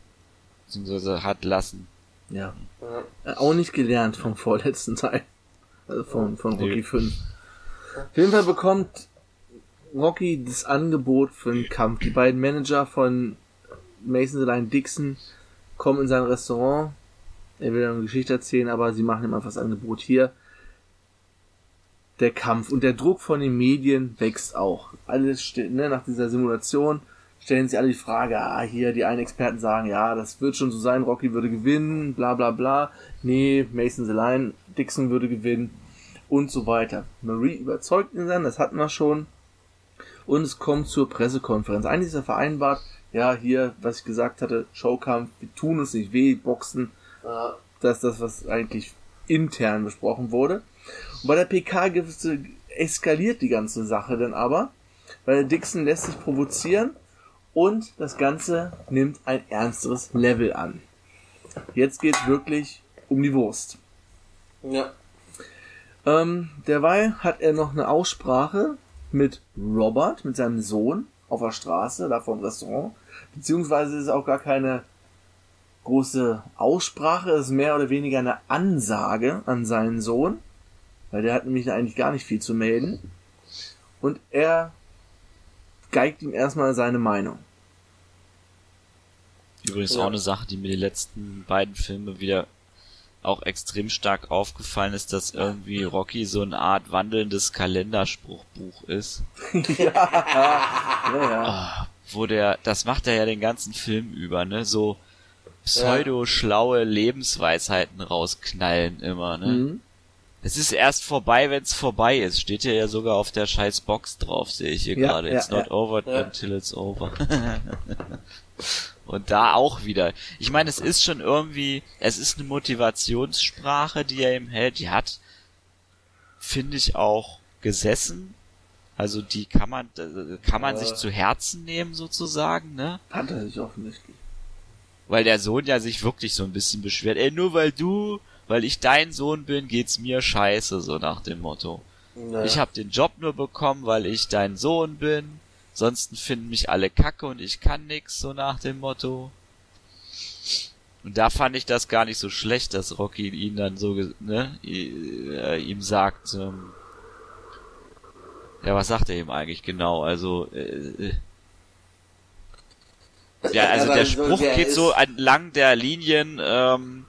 beziehungsweise hat lassen. Ja. Ja. Äh, Auch nicht gelernt vom vorletzten Teil. Also von, von Rocky Nee. 5. Auf jeden Fall bekommt Rocky das Angebot für einen Kampf. Die beiden Manager von Mason Line Dixon kommen in sein Restaurant. Er will eine Geschichte erzählen, aber sie machen ihm einfach das Angebot hier. Der Kampf und der Druck von den Medien wächst auch. Alles steht, ne, nach dieser Simulation stellen sie alle die Frage, ah, hier, die einen Experten sagen, ja, das wird schon so sein, Rocky würde gewinnen, bla bla bla. Nee, Mason Lion, Dixon würde gewinnen und so weiter. Marie überzeugt ihn dann, das hatten wir schon. Und es kommt zur Pressekonferenz. Eigentlich ist er vereinbart, ja, hier, was ich gesagt hatte, Showkampf, wir tun uns nicht weh, Boxen, Ja. das ist das, was eigentlich intern besprochen wurde. Und bei der PK eskaliert die ganze Sache dann aber, weil Dixon lässt sich provozieren und das Ganze nimmt ein ernsteres Level an. Jetzt geht's wirklich um die Wurst. Ja. Ähm, derweil hat er noch eine Aussprache mit Robert, mit seinem Sohn, auf der Straße, da vom Restaurant. Beziehungsweise ist es auch gar keine große Aussprache, es ist mehr oder weniger eine Ansage an seinen Sohn, weil der hat nämlich eigentlich gar nicht viel zu melden. Und er geigt ihm erstmal seine Meinung. Übrigens Ja. auch eine Sache, die mir die letzten beiden Filme wieder auch extrem stark aufgefallen ist, dass irgendwie Rocky so eine Art wandelndes Kalenderspruchbuch ist. ja, ja, ja. Wo der, das macht er ja den ganzen Film über, ne? So pseudo-schlaue Lebensweisheiten rausknallen immer, ne? Mhm. Es ist erst vorbei, wenn es vorbei ist. Steht ja, ja sogar auf der scheiß Box drauf, sehe ich hier Ja, gerade. ja, It's not ja. over until it's over. Und da auch wieder. Ich meine, es ist schon irgendwie, es ist eine Motivationssprache, die er ihm hält. Die hat, finde ich, auch gesessen. Also die kann man, äh, kann man Ja. sich zu Herzen nehmen sozusagen, ne? Hat er sich offensichtlich. Weil der Sohn ja sich wirklich so ein bisschen beschwert. Ey, nur weil du, weil ich dein Sohn bin, geht's mir scheiße, so nach dem Motto. Ja. Ich habe den Job nur bekommen, weil ich dein Sohn bin. Sonst finden mich alle kacke und ich kann nix, so nach dem Motto. Und da fand ich das gar nicht so schlecht, dass Rocky ihn dann so, ne, äh, ihm sagt, ähm, ja, was sagt er ihm eigentlich genau? Also, äh, äh, ja, also der so, Spruch der geht so entlang der Linien, ähm,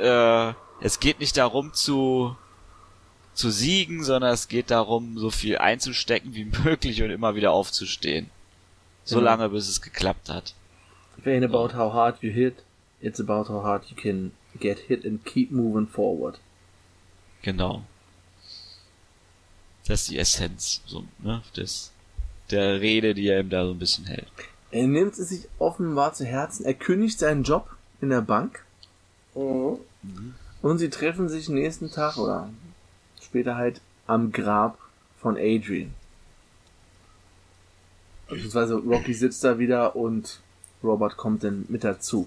äh, es geht nicht darum zu, zu siegen, sondern es geht darum, so viel einzustecken wie möglich und immer wieder aufzustehen. So Genau. lange, bis es geklappt hat. It ain't about how hard you hit, it's about how hard you can get hit and keep moving forward. Genau. Das ist die Essenz, so, ne, des, der Rede, die er ihm da so ein bisschen hält. Er nimmt es sich offenbar zu Herzen, er kündigt seinen Job in der Bank Mhm. und sie treffen sich nächsten Tag oder später halt am Grab von Adrian. Beziehungsweise Rocky sitzt da wieder und Robert kommt dann mit dazu.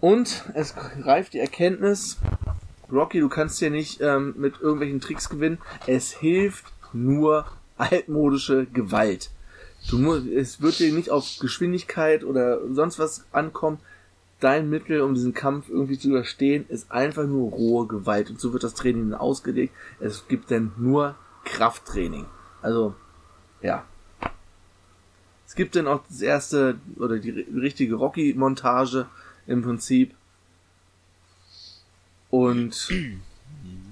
Und es greift die Erkenntnis, Rocky, du kannst hier nicht ähm, mit irgendwelchen Tricks gewinnen. Es hilft nur altmodische Gewalt. Du musst, es wird dir nicht auf Geschwindigkeit oder sonst was ankommen. Dein Mittel, um diesen Kampf irgendwie zu überstehen, ist einfach nur rohe Gewalt. Und so wird das Training ausgelegt. Es gibt dann nur Krafttraining. Also, ja. Es gibt dann auch das erste oder die ri- richtige Rocky-Montage im Prinzip. Und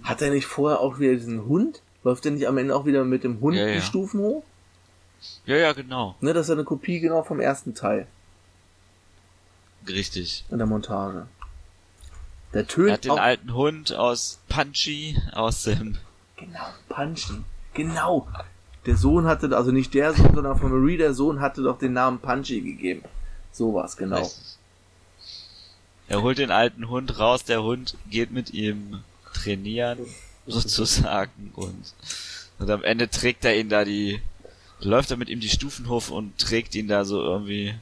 hat er nicht vorher auch wieder diesen Hund? Läuft er nicht am Ende auch wieder mit dem Hund Ja, die ja. Stufen hoch? Ja, ja, genau. Ne, das ist eine Kopie genau vom ersten Teil Richtig. in der Montage. Der Er tönt hat den alten Hund aus Punchy, aus dem, genau, Punchy. Genau. Der Sohn hatte, also nicht der Sohn, sondern von Marie, der Sohn hatte doch den Namen Punchy gegeben. So war's, genau. Er holt den alten Hund raus, der Hund geht mit ihm trainieren, sozusagen, und, und am Ende trägt er ihn da die, läuft er mit ihm die Stufen hoch und trägt ihn da so irgendwie,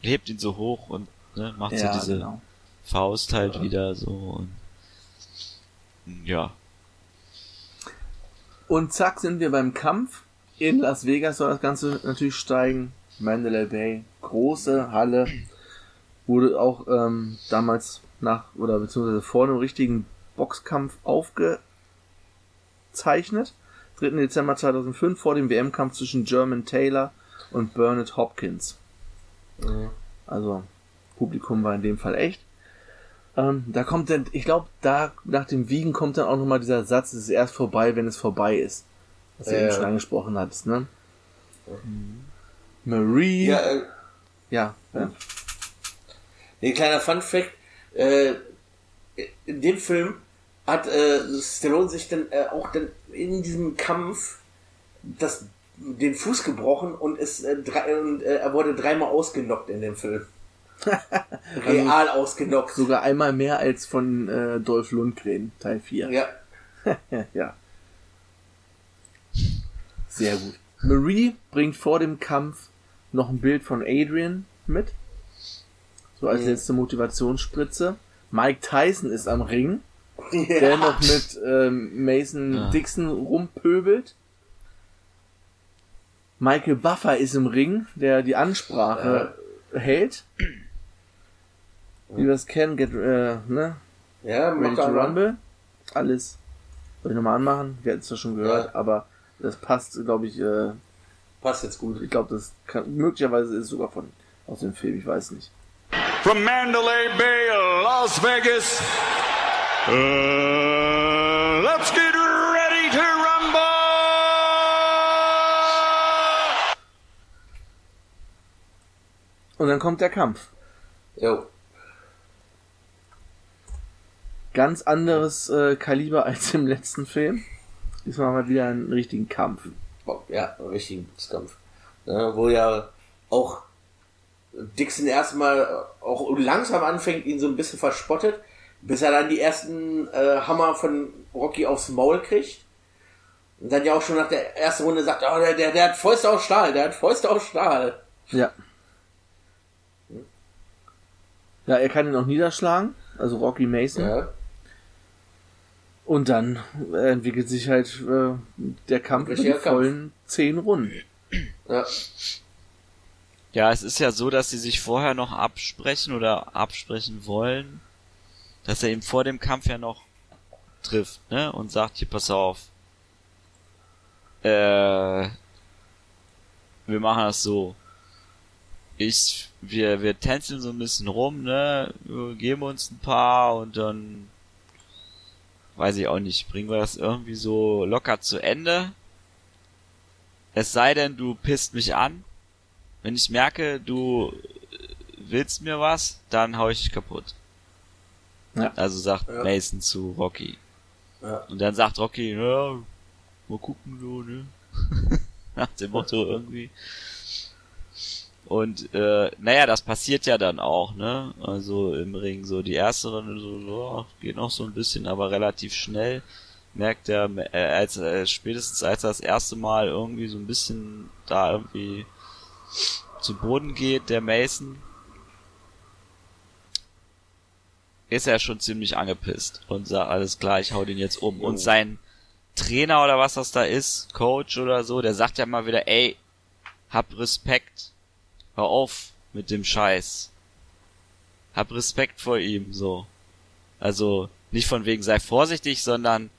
hebt ihn so hoch und ne, macht Ja, so diese genau. Faust halt wieder so und ja. Und zack sind wir beim Kampf. In Las Vegas soll das Ganze natürlich steigen. Mandalay Bay, große Halle. Wurde auch ähm, damals nach oder beziehungsweise vor einem richtigen Boxkampf aufgezeichnet. 3. Dezember 2005 vor dem WM-Kampf zwischen German Taylor und Bernard Hopkins. Mhm. Also Publikum war in dem Fall echt. Ähm, da kommt dann, ich glaube, da nach dem Wiegen kommt dann auch nochmal dieser Satz, es ist erst vorbei, wenn es vorbei ist. Was du Ja, eben ja. schon angesprochen hattest, ne? Marie. Ja, äh, ja, ja. Nee, kleiner Fun Fact, äh, in dem Film hat äh, Stallone sich dann äh, auch dann in diesem Kampf das, den Fuß gebrochen und, ist, äh, drei, und äh, er wurde dreimal ausgenockt in dem Film. Real ausgenockt. Sogar einmal mehr als von äh, Dolph Lundgren, Teil 4. Ja. Ja, ja. Sehr gut. Marie bringt vor dem Kampf noch ein Bild von Adrian mit. So als Mhm. letzte Motivationsspritze. Mike Tyson ist am Ring. der noch mit ähm, Mason Ja. Dixon rumpöbelt. Michael Buffer ist im Ring, der die Ansprache hält. Wie wir es kennen, get, äh, ne? Ja, Ready to. Rumble. Alles. Soll ich nochmal anmachen? Wir hatten es ja schon gehört, Ja. aber das passt, glaube ich, äh, Passt jetzt gut. ich glaube, das kann, möglicherweise ist es sogar von, aus dem Film, ich weiß nicht. From Mandalay Bay, Las Vegas, uh, let's get ready to rumble! Und dann kommt der Kampf. Jo. Ganz anderes äh, Kaliber als im letzten Film. Diesmal mal wieder einen richtigen Kampf. Ja, einen richtigen Boxkampf. Ja, wo ja auch Dixon erstmal auch langsam anfängt, ihn so ein bisschen verspottet, bis er dann die ersten äh, Hammer von Rocky aufs Maul kriegt. Und dann ja auch schon nach der ersten Runde sagt, oh, der, der, der hat Fäuste aus Stahl, der hat Fäuste aus Stahl. Ja. Ja, er kann ihn auch niederschlagen, also Rocky Mason. Ja. Und dann äh, entwickelt sich halt äh, der Kampf Kampf. vollen zehn Runden. ja. Ja, es ist ja so, dass sie sich vorher noch absprechen oder absprechen wollen, dass er ihm vor dem Kampf ja noch trifft, ne? Und sagt, hier, pass auf. Äh, wir machen das so. Ich, wir, wir tänzeln so ein bisschen rum, ne? Wir geben uns ein paar und dann, weiß ich auch nicht, bringen wir das irgendwie so locker zu Ende. Es sei denn, du pisst mich an. Wenn ich merke, du willst mir was, dann hau ich dich kaputt. Ja. Also sagt Ja. Mason zu Rocky. Ja. Und dann sagt Rocky, ja, mal gucken so, ne? Nach dem Motto irgendwie. Und äh, naja, das passiert ja dann auch, ne? Also im Ring so die erste Runde so, so geht noch so ein bisschen, aber relativ schnell merkt er, äh, als äh, spätestens als er das erste Mal irgendwie so ein bisschen da irgendwie zu Boden geht, der Mason, ist er schon ziemlich angepisst und sagt, alles klar, ich hau den jetzt um. Und sein Trainer oder was das da ist, Coach oder so, der sagt ja mal wieder, ey, hab Respekt, hör auf mit dem Scheiß. Hab Respekt vor ihm, so. Also, nicht von wegen sei vorsichtig, sondern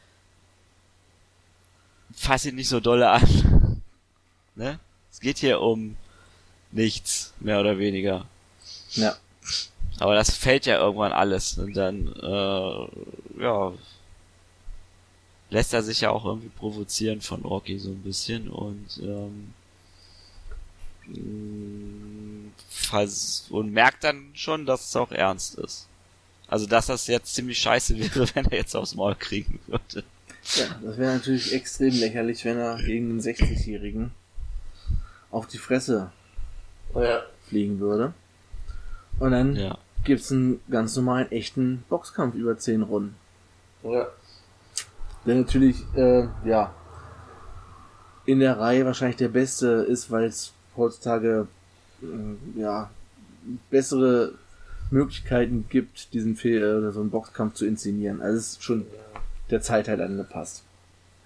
fass ihn nicht so dolle an. ne? Es geht hier um nichts, mehr oder weniger. Ja. Aber das fällt ja irgendwann alles. Und dann, äh, ja, lässt er sich ja auch irgendwie provozieren von Rocky so ein bisschen und, ähm, und merkt dann schon, dass es auch ernst ist. Also, dass das jetzt ziemlich scheiße wäre, wenn er jetzt aufs Maul kriegen würde. ja das wäre natürlich extrem lächerlich, wenn er gegen einen 60-Jährigen auf die Fresse Ja. fliegen würde. Und dann Ja. gibt's einen ganz normalen, echten Boxkampf über 10 Runden. Ja. Der natürlich, äh, ja, in der Reihe wahrscheinlich der beste ist, weil es heutzutage, äh, ja, bessere Möglichkeiten gibt, diesen Film oder so einen Boxkampf zu inszenieren. Also es ist schon der Zeit halt angepasst.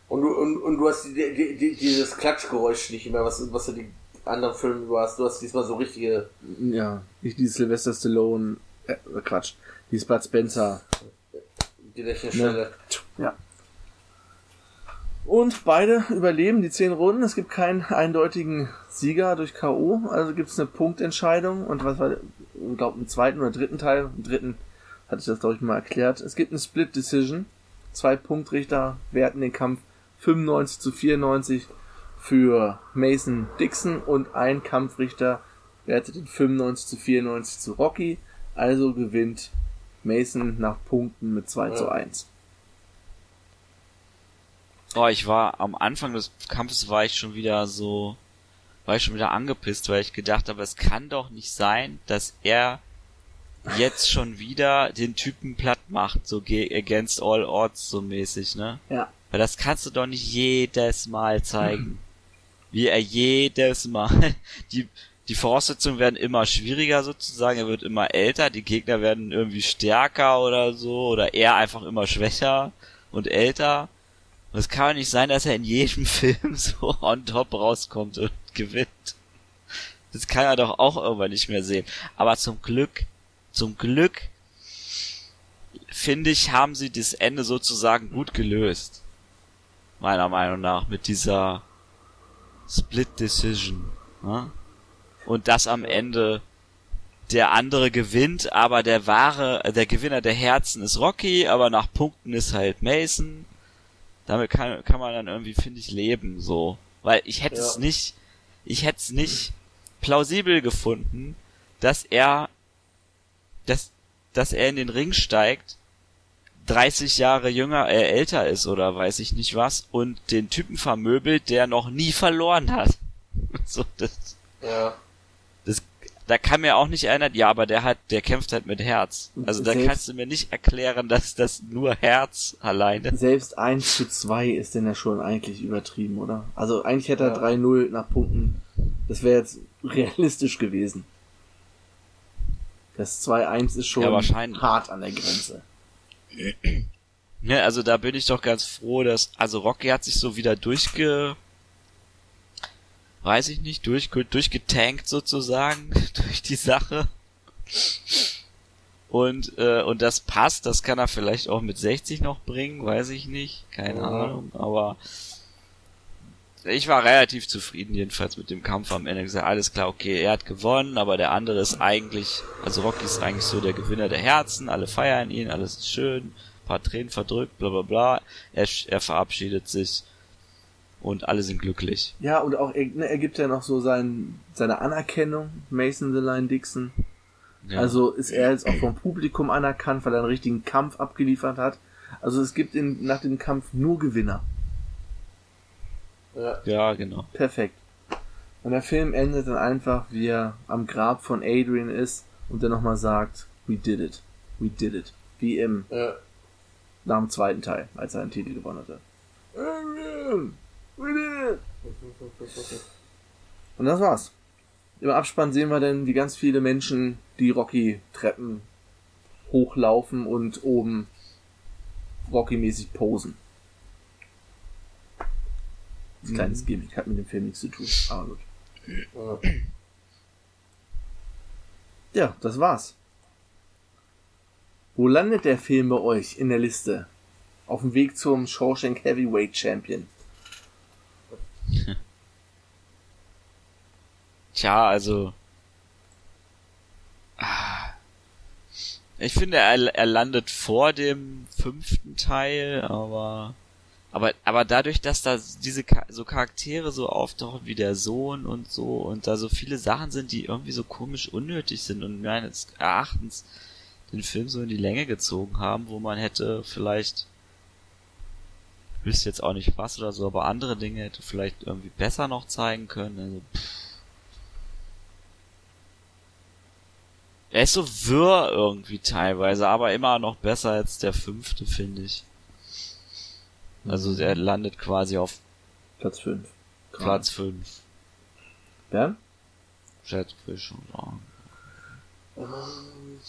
Und du, und, und du hast die, die, die, dieses Klatschgeräusch nicht mehr, was, was du die anderen Filme über hast. Du hast diesmal so richtige. Ja, nicht die Sylvester Stallone, äh, Quatsch, die Bud Spencer. Gedächtnisstelle. Ja. Und beide überleben die zehn Runden. Es gibt keinen eindeutigen Sieger durch K.O. Also gibt es eine Punktentscheidung. Und was war, ich glaube, im zweiten oder dritten Teil, im dritten hatte ich das, glaube ich, mal erklärt. Es gibt eine Split Decision. Zwei Punktrichter werten den Kampf 95 zu 94 für Mason Dixon und ein Kampfrichter wertet den 95 zu 94 zu Rocky. Also gewinnt Mason nach Punkten mit 2 zu Ja. 1. Oh, ich war am Anfang des Kampfes war ich schon wieder so, war ich schon wieder angepisst, weil ich gedacht habe, es kann doch nicht sein, dass er jetzt schon wieder den Typen platt macht, so ge- against all odds so mäßig, ne? Ja. Weil das kannst du doch nicht jedes Mal zeigen. Wie er jedes Mal die die Voraussetzungen werden immer schwieriger sozusagen, er wird immer älter, die Gegner werden irgendwie stärker oder so, oder er einfach immer schwächer und älter. Und es kann doch nicht sein, dass er in jedem Film so on top rauskommt und gewinnt. Das kann er doch auch irgendwann nicht mehr sehen. Aber zum Glück, zum Glück, finde ich, haben sie das Ende sozusagen gut gelöst. Meiner Meinung nach, mit dieser Split Decision. Ne? Und dass am Ende der andere gewinnt, aber der wahre, der Gewinner der Herzen ist Rocky, aber nach Punkten ist halt Mason. Damit kann, kann man dann irgendwie, finde ich, leben, so. Weil ich hätte Ja. es nicht, ich hätte es nicht plausibel gefunden, dass er, dass, dass er in den Ring steigt, 30 Jahre jünger, äh, älter ist oder weiß ich nicht was und den Typen vermöbelt, der noch nie verloren hat. So, das, Ja. das, da kann mir auch nicht erinnern, ja, aber der hat, der kämpft halt mit Herz. Also da Selbst- kannst du mir nicht erklären, dass das nur Herz alleine. Selbst 1 zu 2 ist denn ja schon eigentlich übertrieben, oder? Also eigentlich hätte er Ja. 3-0 nach Punkten. Das wäre jetzt realistisch gewesen. Das 2-1 ist schon Ja, hart an der Grenze. Ne, also da bin ich doch ganz froh, dass, also Rocky hat sich so wieder durchge, weiß ich nicht, durch, durchgetankt sozusagen, durch die Sache. Und, äh, und das passt, das kann er vielleicht auch mit 60 noch bringen, weiß ich nicht, keine Ja. Ahnung, aber ich war relativ zufrieden jedenfalls mit dem Kampf am Ende. Gesagt, alles klar, okay, er hat gewonnen, aber der andere ist eigentlich, also Rocky ist eigentlich so der Gewinner der Herzen, alle feiern ihn, alles ist schön, paar Tränen verdrückt, bla bla bla. Er, er verabschiedet sich und alle sind glücklich. Ja, und auch er, ne, er gibt ja noch so sein, seine Anerkennung, Mason the Line Dixon. Ja. Also ist er jetzt auch vom Publikum anerkannt, weil er einen richtigen Kampf abgeliefert hat. Also es gibt in, nach dem Kampf nur Gewinner. Ja. ja, genau. Perfekt. Und der Film endet dann einfach, wie er am Grab von Adrian ist und dann nochmal sagt, we did it. We did it. Wie im, Ja. nach dem zweiten Teil, als er einen Titel gewonnen hatte. Adrian, we did it. Und das war's. Im Abspann sehen wir dann, wie ganz viele Menschen die Rocky-Treppen hochlaufen und oben Rocky-mäßig posen. Ein kleines Gimmick, hat mit dem Film nichts zu tun, aber gut. Ja. Ja, das war's. Wo landet der Film bei euch in der Liste? Auf dem Weg zum Shawshank Heavyweight Champion. Tja, also. ah. Ich finde, er, er landet vor dem fünften Teil, aber. Aber, aber dadurch, dass da diese so Charaktere so auftauchen wie der Sohn und so und da so viele Sachen sind, die irgendwie so komisch unnötig sind und meines Erachtens den Film so in die Länge gezogen haben, wo man hätte vielleicht ich wüsste jetzt auch nicht was oder so, aber andere Dinge hätte vielleicht irgendwie besser noch zeigen können. Also, pff. Er ist so wirr irgendwie teilweise, aber immer noch besser als der fünfte, finde ich. Also er landet quasi auf Platz 5. Platz 5. Bern? Schätze ich schon sagen. Ähm,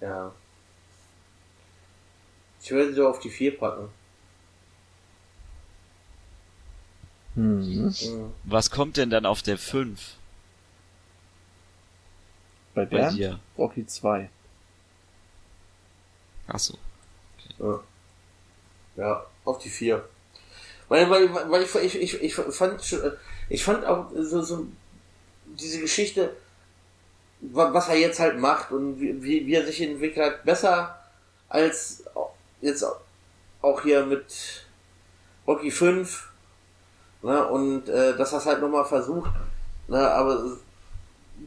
Ja. Ich würde so auf die 4 packen. Mhm. Mhm. Was kommt denn dann auf der 5 Bei bei Bernd? dir? Rocky 2. Achso. Ja. Ja, auf die 4. Weil, weil, weil ich, ich, ich, ich fand schon, ich fand auch so, so diese Geschichte, wa- was er jetzt halt macht und wie, wie er sich entwickelt hat, besser als jetzt auch hier mit Rocky 5. Ne, und äh, dass er es halt nochmal versucht. Ne, aber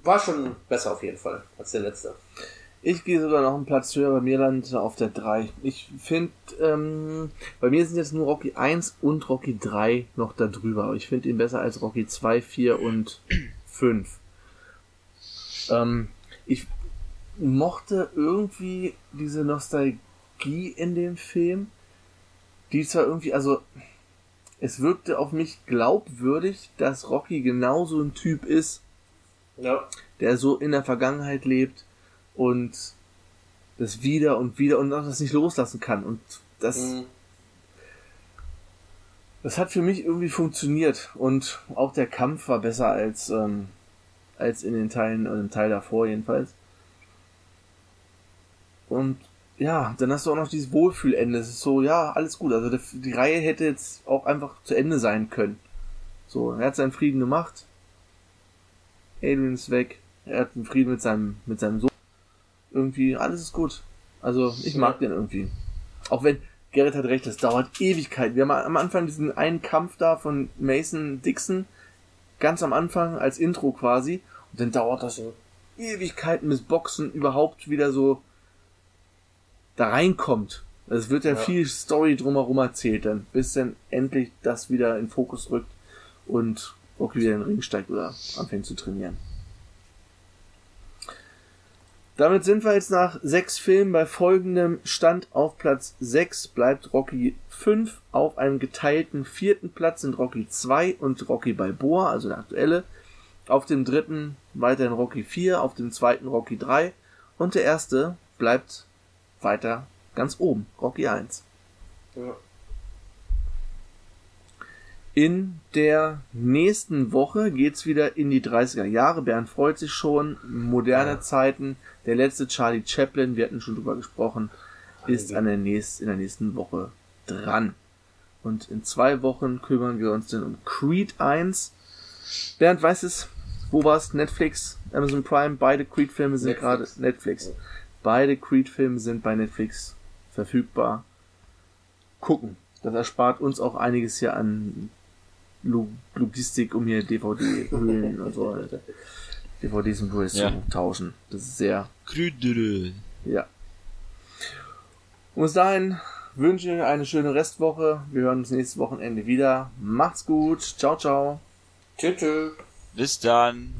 war schon besser auf jeden Fall als der letzte. Ich gehe sogar noch einen Platz höher, bei mir landet er auf der 3. Ich finde, ähm, bei mir sind jetzt nur Rocky 1 und Rocky 3 noch da drüber. Aber ich finde ihn besser als Rocky 2, 4 und 5. Ähm, ich mochte irgendwie diese Nostalgie in dem Film, die zwar irgendwie, also es wirkte auf mich glaubwürdig, dass Rocky genauso ein Typ ist, Ja. der so in der Vergangenheit lebt und das wieder und wieder und das nicht loslassen kann. Und das, Mhm. das hat für mich irgendwie funktioniert. Und auch der Kampf war besser als, ähm, als in den Teilen, oder im Teil davor jedenfalls. Und ja, dann hast du auch noch dieses Wohlfühlende. Es ist so, ja, alles gut. Also die, die Reihe hätte jetzt auch einfach zu Ende sein können. So, er hat seinen Frieden gemacht. Adrian ist weg. Er hat einen Frieden mit seinem, mit seinem Sohn. Irgendwie, alles ist gut. Also, ich mag den irgendwie. Auch wenn, Gerrit hat recht, das dauert Ewigkeit. Wir haben am Anfang diesen einen Kampf da von Mason Dixon, ganz am Anfang als Intro quasi. Und dann dauert das Ewigkeiten, bis Boxen überhaupt wieder so da reinkommt. Es wird ja, Ja. viel Story drumherum erzählt dann, bis dann endlich das wieder in Fokus rückt und Rocky wieder in den Ring steigt oder anfängt zu trainieren. Damit sind wir jetzt nach sechs Filmen bei folgendem Stand auf Platz 6 bleibt Rocky 5. Auf einem geteilten vierten Platz sind Rocky 2 und Rocky Balboa, also der aktuelle. Auf dem dritten weiterhin Rocky 4, auf dem zweiten Rocky 3 und der erste bleibt weiter ganz oben, Rocky 1. Ja. In der nächsten Woche geht's wieder in die 30er Jahre. Bernd freut sich schon. Moderne Ja. Zeiten. Der letzte Charlie Chaplin, wir hatten schon drüber gesprochen, ist an der nächsten, in der nächsten Woche dran. Und in zwei Wochen kümmern wir uns dann um Creed 1. Bernd weiß es, wo war's? Netflix, Amazon Prime, beide Creed-Filme sind gerade Netflix. Beide Creed-Filme sind bei Netflix verfügbar. Gucken. Das erspart uns auch einiges hier an Lo- Logistik, um hier DVD-Hüllen und so. DVDs und Blu-rays Ja. zu tauschen. Das ist sehr, Krüdere. ja. Und bis dahin wünsche ich eine schöne Restwoche. Wir hören uns nächstes Wochenende wieder. Macht's gut. Ciao, ciao. Tschüss. tschüss. Bis dann.